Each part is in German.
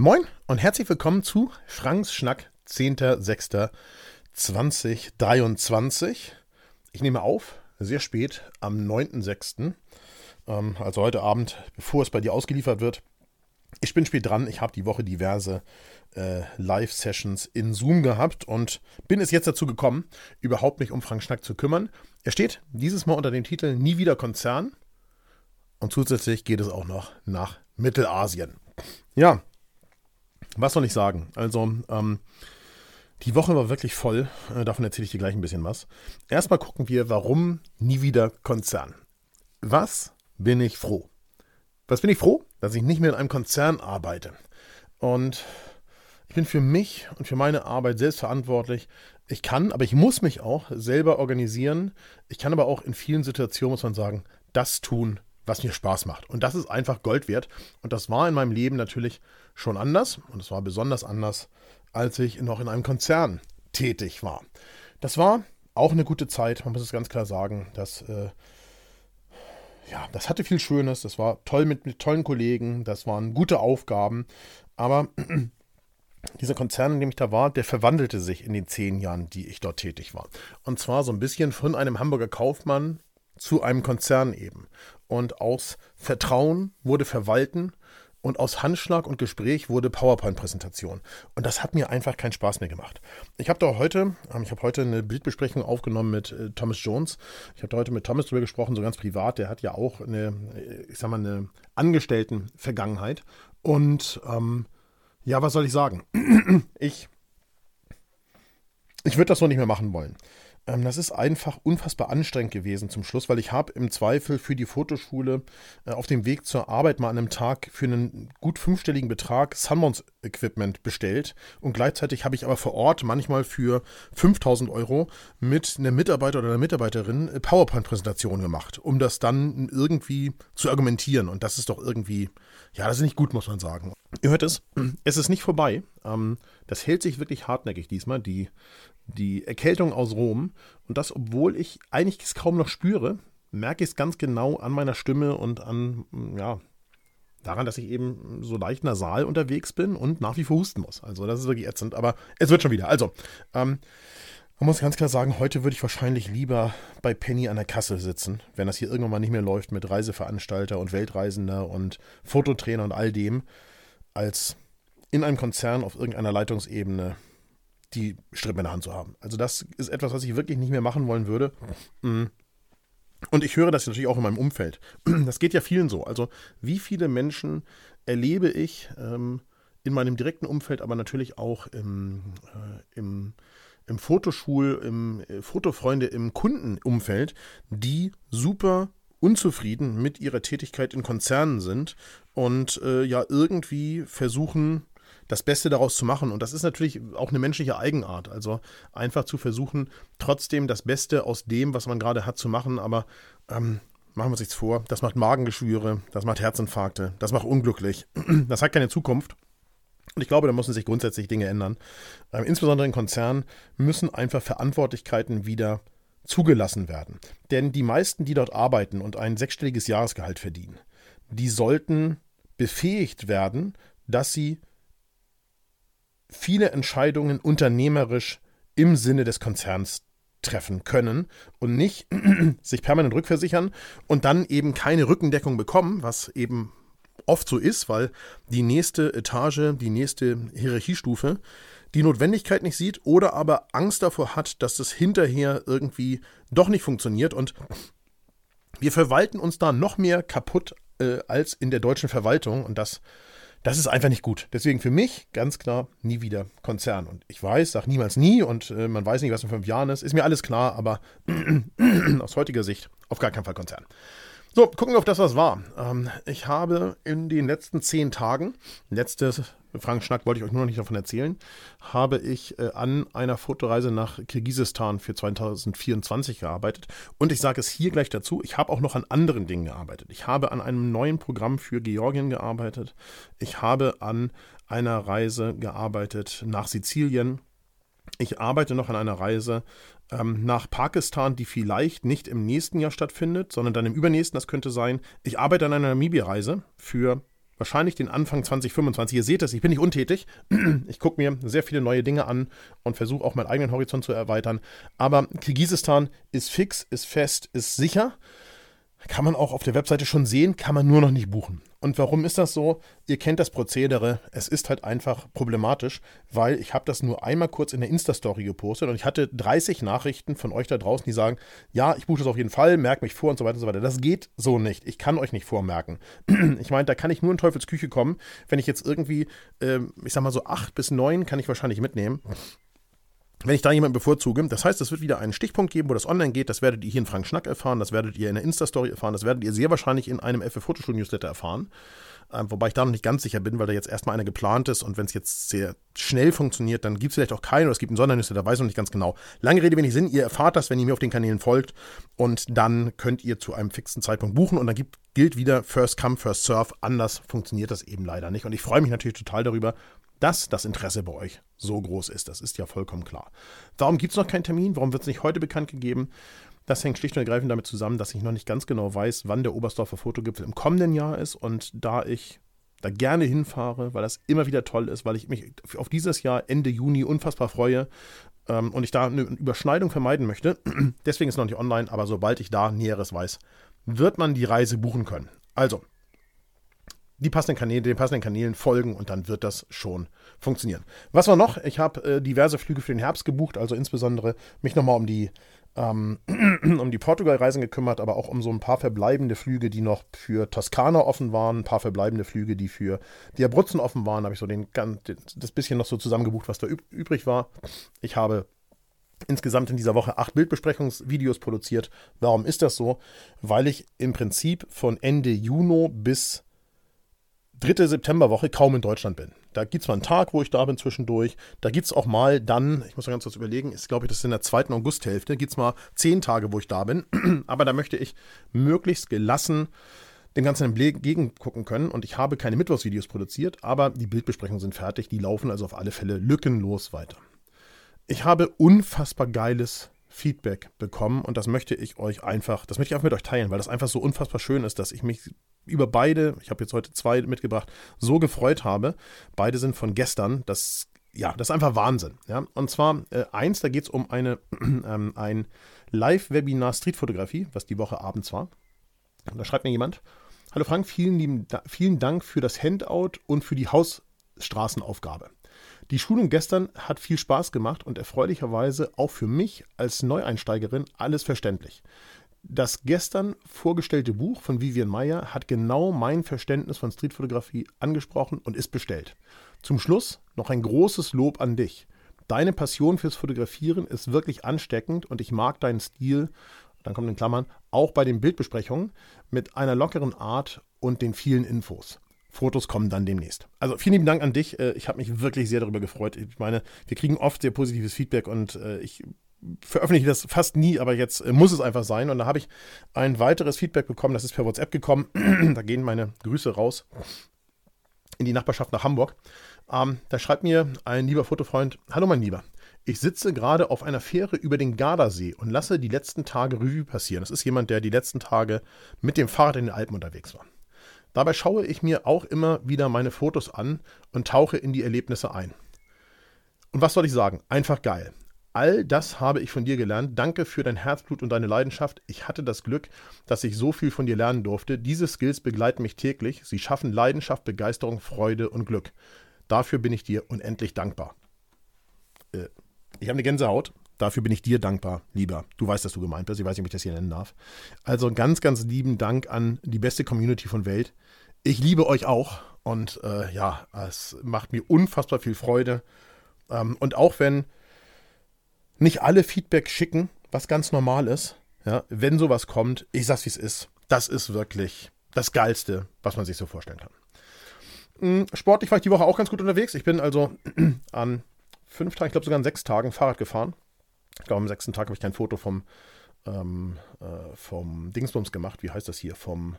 Moin und herzlich willkommen zu Franks Schnack 10.06.2023. Ich nehme auf, sehr spät, am 9.06., ähm, also heute Abend, bevor es bei dir ausgeliefert wird. Ich bin spät dran, ich habe die Woche diverse äh, Live-Sessions in Zoom gehabt und bin es jetzt dazu gekommen, überhaupt mich um Frank Schnack zu kümmern. Er steht dieses Mal unter dem Titel Nie wieder Konzern und zusätzlich geht es auch noch nach Mittelasien. Ja, was soll ich sagen? Also, ähm, die Woche war wirklich voll. Äh, davon erzähle ich dir gleich ein bisschen was. Erstmal gucken wir, warum nie wieder Konzern. Was bin ich froh? Was bin ich froh? Dass ich nicht mehr in einem Konzern arbeite. Und ich bin für mich und für meine Arbeit selbst verantwortlich. Ich kann, aber ich muss mich auch selber organisieren. Ich kann aber auch in vielen Situationen, muss man sagen, das tun, was mir Spaß macht. Und das ist einfach Gold wert. Und das war in meinem Leben natürlich schon anders. Und es war besonders anders, als ich noch in einem Konzern tätig war. Das war auch eine gute Zeit, man muss es ganz klar sagen. Das, äh, ja, das hatte viel Schönes, das war toll mit, mit tollen Kollegen, das waren gute Aufgaben. Aber dieser Konzern, in dem ich da war, der verwandelte sich in den zehn Jahren, die ich dort tätig war. Und zwar so ein bisschen von einem Hamburger Kaufmann zu einem Konzern eben. Und aus Vertrauen wurde Verwalten und aus Handschlag und Gespräch wurde PowerPoint-Präsentation. Und das hat mir einfach keinen Spaß mehr gemacht. Ich habe da heute, ähm, ich habe heute eine Bildbesprechung aufgenommen mit äh, Thomas Jones. Ich habe da heute mit Thomas drüber gesprochen, so ganz privat. Der hat ja auch eine, äh, ich sag mal, eine Angestellten-Vergangenheit. Und ähm, ja, was soll ich sagen? ich ich würde das so nicht mehr machen wollen. Ähm, das ist einfach unfassbar anstrengend gewesen zum Schluss, weil ich habe im Zweifel für die Fotoschule äh, auf dem Weg zur Arbeit mal an einem Tag für einen gut fünfstelligen Betrag Sunmons Equipment bestellt und gleichzeitig habe ich aber vor Ort manchmal für 5000 Euro mit einem Mitarbeiter oder einer Mitarbeiterin äh, PowerPoint-Präsentationen gemacht, um das dann irgendwie zu argumentieren und das ist doch irgendwie, ja, das ist nicht gut, muss man sagen. Ihr hört es, es ist nicht vorbei. Ähm, das hält sich wirklich hartnäckig diesmal. Die die Erkältung aus Rom. Und das, obwohl ich eigentlich es kaum noch spüre, merke ich es ganz genau an meiner Stimme und an, ja, daran, dass ich eben so leicht nasal unterwegs bin und nach wie vor husten muss. Also das ist wirklich ätzend, aber es wird schon wieder. Also, ähm, man muss ganz klar sagen, heute würde ich wahrscheinlich lieber bei Penny an der Kasse sitzen, wenn das hier irgendwann mal nicht mehr läuft mit Reiseveranstalter und Weltreisender und Fototrainer und all dem, als in einem Konzern auf irgendeiner Leitungsebene die Strippe in der Hand zu haben. Also das ist etwas, was ich wirklich nicht mehr machen wollen würde. Mm. Und ich höre das natürlich auch in meinem Umfeld. Das geht ja vielen so. Also wie viele Menschen erlebe ich ähm, in meinem direkten Umfeld, aber natürlich auch im, äh, im, im Fotoschul, im äh, Fotofreunde, im Kundenumfeld, die super unzufrieden mit ihrer Tätigkeit in Konzernen sind und äh, ja irgendwie versuchen, das Beste daraus zu machen. Und das ist natürlich auch eine menschliche Eigenart. Also einfach zu versuchen, trotzdem das Beste aus dem, was man gerade hat, zu machen. Aber ähm, machen wir uns nichts vor. Das macht Magengeschwüre, das macht Herzinfarkte, das macht unglücklich. Das hat keine Zukunft. Und ich glaube, da müssen sich grundsätzlich Dinge ändern. Ähm, insbesondere in Konzernen müssen einfach Verantwortlichkeiten wieder zugelassen werden. Denn die meisten, die dort arbeiten und ein sechsstelliges Jahresgehalt verdienen, die sollten befähigt werden, dass sie viele Entscheidungen unternehmerisch im Sinne des Konzerns treffen können und nicht sich permanent rückversichern und dann eben keine Rückendeckung bekommen, was eben oft so ist, weil die nächste Etage, die nächste Hierarchiestufe die Notwendigkeit nicht sieht oder aber Angst davor hat, dass das hinterher irgendwie doch nicht funktioniert. Und wir verwalten uns da noch mehr kaputt äh, als in der deutschen Verwaltung. Und das das ist einfach nicht gut. Deswegen für mich ganz klar nie wieder Konzern. Und ich weiß, sag niemals nie und äh, man weiß nicht, was in fünf Jahren ist. Ist mir alles klar, aber aus heutiger Sicht auf gar keinen Fall Konzern. So, gucken wir auf das, was war. Ähm, ich habe in den letzten zehn Tagen, letztes Frank Schnack wollte ich euch nur noch nicht davon erzählen, habe ich äh, an einer Fotoreise nach Kirgisistan für 2024 gearbeitet. Und ich sage es hier gleich dazu, ich habe auch noch an anderen Dingen gearbeitet. Ich habe an einem neuen Programm für Georgien gearbeitet. Ich habe an einer Reise gearbeitet nach Sizilien. Ich arbeite noch an einer Reise ähm, nach Pakistan, die vielleicht nicht im nächsten Jahr stattfindet, sondern dann im übernächsten, das könnte sein. Ich arbeite an einer Namibia-Reise für wahrscheinlich den Anfang 2025. Ihr seht es, ich bin nicht untätig. Ich gucke mir sehr viele neue Dinge an und versuche auch meinen eigenen Horizont zu erweitern. Aber Kirgisistan ist fix, ist fest, ist sicher. Kann man auch auf der Webseite schon sehen, kann man nur noch nicht buchen. Und warum ist das so? Ihr kennt das Prozedere. Es ist halt einfach problematisch, weil ich habe das nur einmal kurz in der Insta-Story gepostet und ich hatte 30 Nachrichten von euch da draußen, die sagen, ja, ich buche das auf jeden Fall, merke mich vor und so weiter und so weiter. Das geht so nicht. Ich kann euch nicht vormerken. Ich meine, da kann ich nur in Teufels Küche kommen. Wenn ich jetzt irgendwie, äh, ich sag mal so acht bis neun kann ich wahrscheinlich mitnehmen wenn ich da jemanden bevorzuge. Das heißt, es wird wieder einen Stichpunkt geben, wo das online geht. Das werdet ihr hier in Frank Schnack erfahren, das werdet ihr in der Insta-Story erfahren, das werdet ihr sehr wahrscheinlich in einem FF Fotoschul Newsletter erfahren. Ähm, wobei ich da noch nicht ganz sicher bin, weil da jetzt erstmal einer geplant ist und wenn es jetzt sehr schnell funktioniert, dann gibt es vielleicht auch keinen oder es gibt einen Sondernewsletter, weiß ich noch nicht ganz genau. Lange Rede, wenig Sinn, ihr erfahrt das, wenn ihr mir auf den Kanälen folgt und dann könnt ihr zu einem fixen Zeitpunkt buchen und dann gibt, gilt wieder First Come, First Serve. Anders funktioniert das eben leider nicht und ich freue mich natürlich total darüber, dass das Interesse bei euch so groß ist. Das ist ja vollkommen klar. Warum gibt es noch keinen Termin? Warum wird es nicht heute bekannt gegeben? Das hängt schlicht und ergreifend damit zusammen, dass ich noch nicht ganz genau weiß, wann der Oberstdorfer Fotogipfel im kommenden Jahr ist. Und da ich da gerne hinfahre, weil das immer wieder toll ist, weil ich mich auf dieses Jahr Ende Juni unfassbar freue ähm, und ich da eine Überschneidung vermeiden möchte. Deswegen ist noch nicht online, aber sobald ich da Näheres weiß, wird man die Reise buchen können. Also, die passenden Kanäle, den passenden Kanälen folgen und dann wird das schon funktionieren. Was war noch? Ich habe äh, diverse Flüge für den Herbst gebucht, also insbesondere mich nochmal um die ähm, um die Portugal-Reisen gekümmert, aber auch um so ein paar verbleibende Flüge, die noch für Toskana offen waren, ein paar verbleibende Flüge, die für die Abruzzen offen waren, habe ich so den, das bisschen noch so zusammengebucht, was da üb übrig war. Ich habe insgesamt in dieser Woche acht Bildbesprechungsvideos produziert. Warum ist das so? Weil ich im Prinzip von Ende Juni bis dritte Septemberwoche kaum in Deutschland bin. Da gibt es mal einen Tag, wo ich da bin zwischendurch. Da gibt es auch mal dann, ich muss mal ganz kurz überlegen, ist glaube ich, das ist in der zweiten Augusthälfte, gibt es mal zehn Tage, wo ich da bin. Aber da möchte ich möglichst gelassen dem Ganzen entgegengucken können. Und ich habe keine Mittwochsvideos produziert, aber die Bildbesprechungen sind fertig. Die laufen also auf alle Fälle lückenlos weiter. Ich habe unfassbar geiles Feedback bekommen und das möchte ich euch einfach, das möchte ich einfach mit euch teilen, weil das einfach so unfassbar schön ist, dass ich mich über beide, ich habe jetzt heute zwei mitgebracht, so gefreut habe. Beide sind von gestern. Das, ja, das ist einfach Wahnsinn. Ja? Und zwar äh, eins, da geht es um eine, ähm, ein Live-Webinar Streetfotografie, was die Woche abends war. da schreibt mir jemand, Hallo Frank, vielen, lieben, vielen Dank für das Handout und für die Hausstraßenaufgabe. Die Schulung gestern hat viel Spaß gemacht und erfreulicherweise auch für mich als Neueinsteigerin alles verständlich. Das gestern vorgestellte Buch von Vivian Meyer hat genau mein Verständnis von Streetfotografie angesprochen und ist bestellt. Zum Schluss noch ein großes Lob an dich. Deine Passion fürs Fotografieren ist wirklich ansteckend und ich mag deinen Stil, dann kommt in Klammern, auch bei den Bildbesprechungen mit einer lockeren Art und den vielen Infos. Fotos kommen dann demnächst. Also vielen lieben Dank an dich. Äh, ich habe mich wirklich sehr darüber gefreut. Ich meine, wir kriegen oft sehr positives Feedback und äh, ich veröffentliche das fast nie, aber jetzt äh, muss es einfach sein. Und da habe ich ein weiteres Feedback bekommen, das ist per WhatsApp gekommen. da gehen meine Grüße raus in die Nachbarschaft nach Hamburg. Ähm, da schreibt mir ein lieber Fotofreund, Hallo mein Lieber, ich sitze gerade auf einer Fähre über den Gardasee und lasse die letzten Tage Revue passieren. Das ist jemand, der die letzten Tage mit dem Fahrrad in den Alpen unterwegs war. Dabei schaue ich mir auch immer wieder meine Fotos an und tauche in die Erlebnisse ein. Und was soll ich sagen? Einfach geil. All das habe ich von dir gelernt. Danke für dein Herzblut und deine Leidenschaft. Ich hatte das Glück, dass ich so viel von dir lernen durfte. Diese Skills begleiten mich täglich. Sie schaffen Leidenschaft, Begeisterung, Freude und Glück. Dafür bin ich dir unendlich dankbar. Äh, ich habe eine Gänsehaut. Dafür bin ich dir dankbar, lieber. Du weißt, dass du gemeint bist. Ich weiß nicht, ob ich das hier nennen darf. Also ganz, ganz lieben Dank an die beste Community von Welt. Ich liebe euch auch. Und äh, ja, es macht mir unfassbar viel Freude. Ähm, und auch wenn nicht alle Feedback schicken, was ganz normal ist. Ja, wenn sowas kommt, ich sag's wie es ist. Das ist wirklich das Geilste, was man sich so vorstellen kann. Hm, sportlich war ich die Woche auch ganz gut unterwegs. Ich bin also an fünf Tagen, ich glaube sogar an sechs Tagen Fahrrad gefahren. Ich glaube, am sechsten Tag habe ich kein Foto vom, ähm, äh, vom Dingsbums gemacht. Wie heißt das hier? Vom,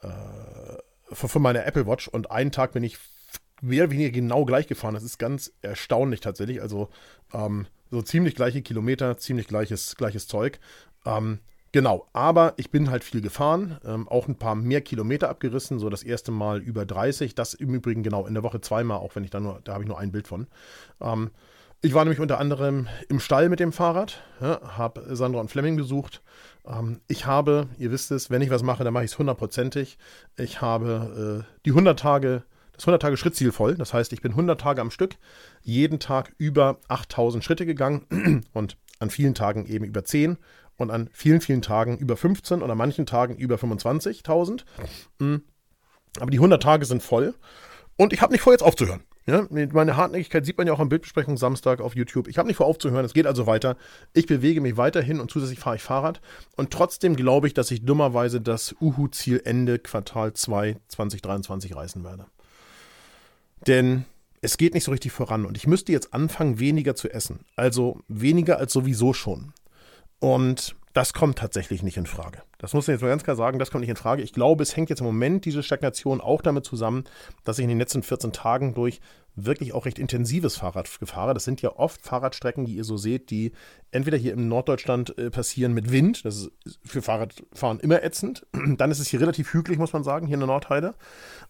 äh, von, von meiner Apple Watch. Und einen Tag bin ich mehr oder weniger genau gleich gefahren. Das ist ganz erstaunlich tatsächlich. Also ähm, so ziemlich gleiche Kilometer, ziemlich gleiches, gleiches Zeug. Ähm, Genau, aber ich bin halt viel gefahren, ähm, auch ein paar mehr Kilometer abgerissen, so das erste Mal über 30, das im Übrigen genau in der Woche zweimal, auch wenn ich da nur, da habe ich nur ein Bild von. Ich war nämlich unter anderem im Stall mit dem Fahrrad, ja, habe Sandra und Fleming besucht. Ähm, ich habe, ihr wisst es, wenn ich was mache, dann mache ich es hundertprozentig. Ich habe äh, die 100 Tage, das 100 Tage Schrittziel voll. Das heißt, ich bin 100 Tage am Stück, jeden Tag über 8000 Schritte gegangen und an vielen Tagen eben über 10 und an vielen, vielen Tagen über 15 und an manchen Tagen über 25.000. Mhm. Aber die 100 Tage sind voll und ich habe nicht vor, jetzt aufzuhören. Ja, meine Hartnäckigkeit sieht man ja auch am Bildbesprechung Samstag auf YouTube. Ich habe nicht vor aufzuhören, es geht also weiter. Ich bewege mich weiterhin und zusätzlich fahre ich Fahrrad. Und trotzdem glaube ich, dass ich dummerweise das Uhu-Ziel Ende Quartal 2 2023 reißen werde. Denn es geht nicht so richtig voran und ich müsste jetzt anfangen, weniger zu essen. Also weniger als sowieso schon. Und das kommt tatsächlich nicht in Frage. Das muss ich jetzt mal ganz klar sagen, das kommt nicht in Frage. Ich glaube, es hängt jetzt im Moment diese Stagnation auch damit zusammen, dass ich in den letzten 14 Tagen durch wirklich auch recht intensives Fahrrad fahre. Das sind ja oft Fahrradstrecken, die ihr so seht, die entweder hier im Norddeutschland äh, passieren mit Wind, das ist für Fahrradfahren immer ätzend. Dann ist es hier relativ hügelig, muss man sagen, hier in der Nordheide.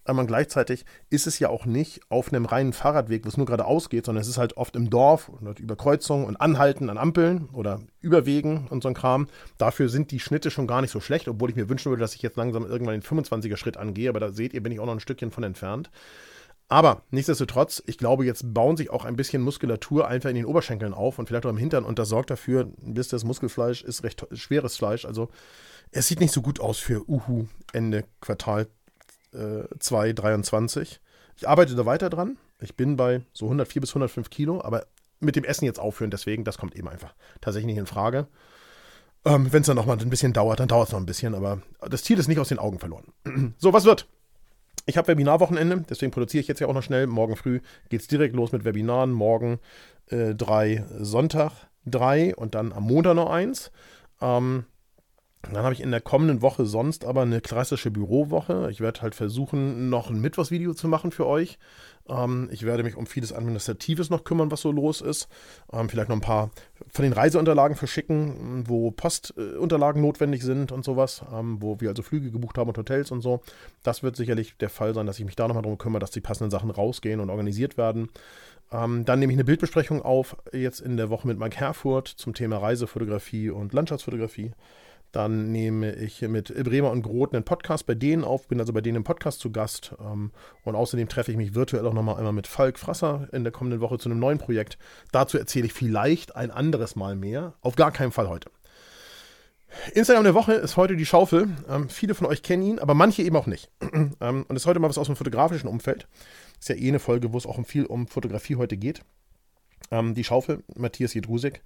Aber gleichzeitig ist es ja auch nicht auf einem reinen Fahrradweg, wo es nur geradeaus geht, sondern es ist halt oft im Dorf und über Kreuzungen und Anhalten an Ampeln oder Überwegen und so ein Kram. Dafür sind die Schnitte schon gar nicht so schlecht, obwohl ich mir wünschen würde, dass ich jetzt langsam irgendwann den 25er Schritt angehe. Aber da seht ihr, bin ich auch noch ein Stückchen von entfernt. Aber nichtsdestotrotz, ich glaube, jetzt bauen sich auch ein bisschen Muskulatur einfach in den Oberschenkeln auf und vielleicht auch im Hintern und das sorgt dafür, bis das Muskelfleisch ist recht schweres Fleisch. Also es sieht nicht so gut aus für Uhu Ende Quartal äh, 223. Ich arbeite da weiter dran. Ich bin bei so 104 bis 105 Kilo, aber mit dem Essen jetzt aufhören, deswegen, das kommt eben einfach tatsächlich nicht in Frage. Ähm, Wenn es dann noch mal ein bisschen dauert, dann dauert es noch ein bisschen, aber das Ziel ist nicht aus den Augen verloren. so, was wird? Ich habe Webinarwochenende, deswegen produziere ich jetzt ja auch noch schnell. Morgen früh geht es direkt los mit Webinaren. Morgen äh, drei, Sonntag drei und dann am Montag noch eins. Ähm, dann habe ich in der kommenden Woche sonst aber eine klassische Bürowoche. Ich werde halt versuchen, noch ein Mittwochsvideo zu machen für euch. Ähm, ich werde mich um vieles Administratives noch kümmern, was so los ist. Ähm, vielleicht noch ein paar von den Reiseunterlagen verschicken, wo Postunterlagen notwendig sind und sowas, ähm, wo wir also Flüge gebucht haben und Hotels und so. Das wird sicherlich der Fall sein, dass ich mich da nochmal darum kümmere, dass die passenden Sachen rausgehen und organisiert werden. Ähm, dann nehme ich eine Bildbesprechung auf, jetzt in der Woche mit Mike Herfurth zum Thema Reisefotografie und Landschaftsfotografie. Dann nehme ich mit Bremer und Groth einen Podcast bei denen auf, bin also bei denen im Podcast zu Gast. Ähm, und außerdem treffe ich mich virtuell auch nochmal einmal mit Falk Frasser in der kommenden Woche zu einem neuen Projekt. Dazu erzähle ich vielleicht ein anderes Mal mehr. Auf gar keinen Fall heute. Instagram der Woche ist heute die Schaufel. Ähm, viele von euch kennen ihn, aber manche eben auch nicht. ähm, und ist heute mal was aus dem fotografischen Umfeld. Ist ja eh eine Folge, wo es auch viel um Fotografie heute geht. Ähm, die Schaufel, Matthias Jedrusek.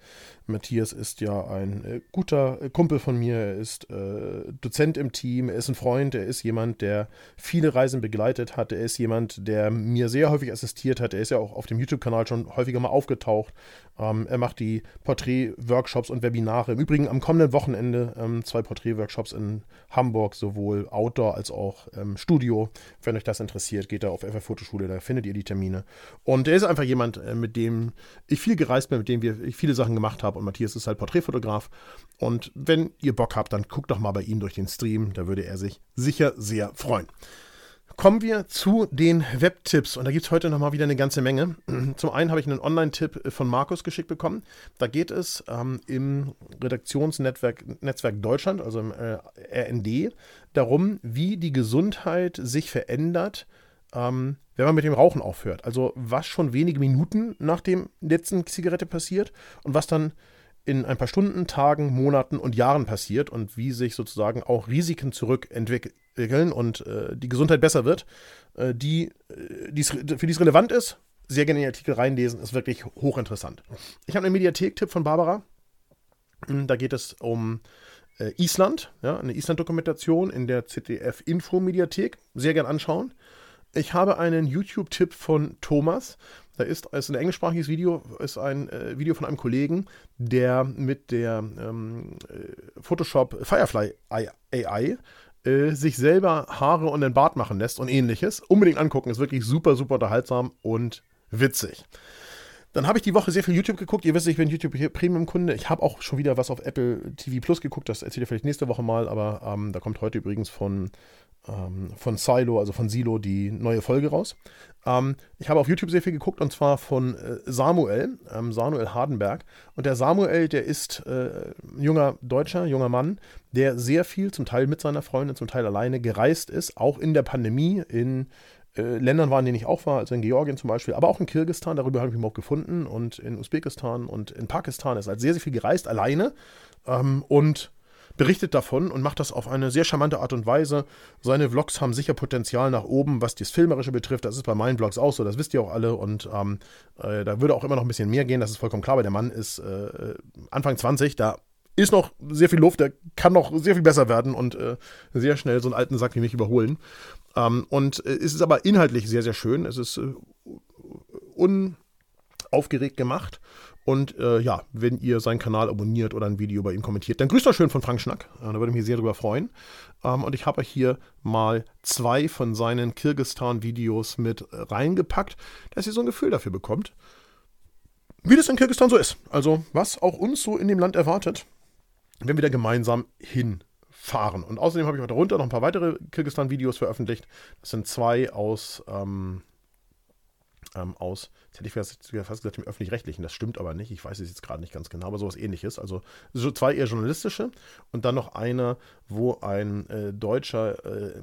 Matthias ist ja ein äh, guter äh, Kumpel von mir, er ist äh, Dozent im Team, er ist ein Freund, er ist jemand, der viele Reisen begleitet hat, er ist jemand, der mir sehr häufig assistiert hat, er ist ja auch auf dem YouTube-Kanal schon häufiger mal aufgetaucht. Ähm, er macht die Porträt-Workshops und Webinare. Im Übrigen am kommenden Wochenende ähm, zwei Porträt-Workshops in Hamburg, sowohl Outdoor als auch ähm, Studio. Wenn euch das interessiert, geht da auf FF Fotoschule, da findet ihr die Termine. Und er ist einfach jemand, äh, mit dem ich viel gereist bin, mit dem wir, viele Sachen gemacht habe. Und Matthias ist halt Porträtfotograf. Und wenn ihr Bock habt, dann guckt doch mal bei ihm durch den Stream. Da würde er sich sicher sehr freuen. Kommen wir zu den Webtipps und da gibt es heute nochmal wieder eine ganze Menge. Zum einen habe ich einen Online-Tipp von Markus geschickt bekommen. Da geht es ähm, im Redaktionsnetzwerk Netzwerk Deutschland, also im äh, RND, darum, wie die Gesundheit sich verändert, ähm, wenn man mit dem Rauchen aufhört. Also was schon wenige Minuten nach dem letzten Zigarette passiert und was dann in ein paar Stunden, Tagen, Monaten und Jahren passiert und wie sich sozusagen auch Risiken zurückentwickeln und äh, die Gesundheit besser wird, äh, die, äh, die's, für die es relevant ist, sehr gerne in den Artikel reinlesen, ist wirklich hochinteressant. Ich habe einen Mediathek-Tipp von Barbara. Hm, da geht es um äh, Island, ja, eine Island-Dokumentation in der ZDF-Info-Mediathek. Sehr gern anschauen. Ich habe einen YouTube-Tipp von Thomas. Da ist, ist ein englischsprachiges Video, ist ein äh, Video von einem Kollegen, der mit der ähm, äh, Photoshop Firefly AI äh, sich selber Haare und den Bart machen lässt und ähnliches. Unbedingt angucken, ist wirklich super, super unterhaltsam und witzig. Dann habe ich die Woche sehr viel YouTube geguckt. Ihr wisst, ich bin YouTube Premium-Kunde. Ich habe auch schon wieder was auf Apple TV Plus geguckt. Das erzähle ich vielleicht nächste Woche mal. Aber ähm, da kommt heute übrigens von, ähm, von Silo, also von Silo, die neue Folge raus. Ähm, ich habe auf YouTube sehr viel geguckt und zwar von äh, Samuel, ähm, Samuel Hardenberg. Und der Samuel, der ist äh, ein junger Deutscher, junger Mann, der sehr viel, zum Teil mit seiner Freundin, zum Teil alleine gereist ist, auch in der Pandemie in äh, Ländern waren, denen ich auch war, also in Georgien zum Beispiel, aber auch in Kirgistan, darüber habe ich mich auch gefunden und in Usbekistan und in Pakistan ist halt sehr, sehr viel gereist, alleine ähm, und berichtet davon und macht das auf eine sehr charmante Art und Weise. Seine Vlogs haben sicher Potenzial nach oben, was das Filmerische betrifft. Das ist bei meinen Vlogs auch so, das wisst ihr auch alle. Und ähm, äh, da würde auch immer noch ein bisschen mehr gehen, das ist vollkommen klar, weil der Mann ist äh, Anfang 20, da ist noch sehr viel Luft, der kann noch sehr viel besser werden und äh, sehr schnell so einen alten Sack wie mich überholen. Ähm, und äh, es ist aber inhaltlich sehr, sehr schön. Es ist äh, unaufgeregt gemacht. Und äh, ja, wenn ihr seinen Kanal abonniert oder ein Video bei ihm kommentiert, dann grüßt euch schön von Frank Schnack. Äh, da würde ich mich sehr drüber freuen. Ähm, und ich habe euch hier mal zwei von seinen Kirgistan-Videos mit reingepackt, dass ihr so ein Gefühl dafür bekommt, wie das in Kirgistan so ist. Also, was auch uns so in dem Land erwartet wenn wir da gemeinsam hinfahren. Und außerdem habe ich heute runter noch ein paar weitere Kirgistan-Videos veröffentlicht. Das sind zwei aus, ähm, ähm, aus, jetzt hätte ich fast gesagt, dem öffentlich-rechtlichen. Das stimmt aber nicht. Ich weiß es jetzt gerade nicht ganz genau, aber sowas ähnliches. Also so zwei eher journalistische und dann noch einer, wo ein äh, deutscher äh,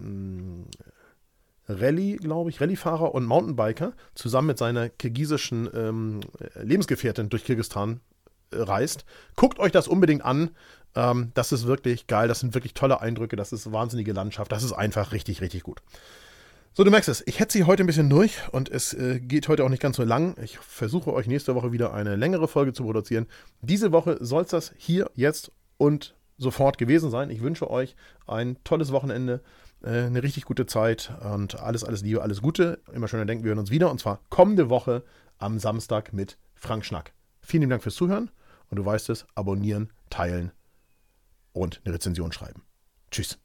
Rallye, glaube ich, Rallyefahrer und Mountainbiker zusammen mit seiner kirgisischen ähm, Lebensgefährtin durch Kirgistan äh, reist. Guckt euch das unbedingt an. Ähm, das ist wirklich geil, das sind wirklich tolle Eindrücke, das ist wahnsinnige Landschaft, das ist einfach richtig, richtig gut. So, du merkst es, ich hetze sie heute ein bisschen durch und es äh, geht heute auch nicht ganz so lang. Ich versuche euch nächste Woche wieder eine längere Folge zu produzieren. Diese Woche soll es das hier, jetzt und sofort gewesen sein. Ich wünsche euch ein tolles Wochenende, äh, eine richtig gute Zeit und alles, alles Liebe, alles Gute. Immer schöner denken wir hören uns wieder und zwar kommende Woche am Samstag mit Frank Schnack. Vielen lieben Dank fürs Zuhören und du weißt es, abonnieren, teilen und eine Rezension schreiben. Tschüss.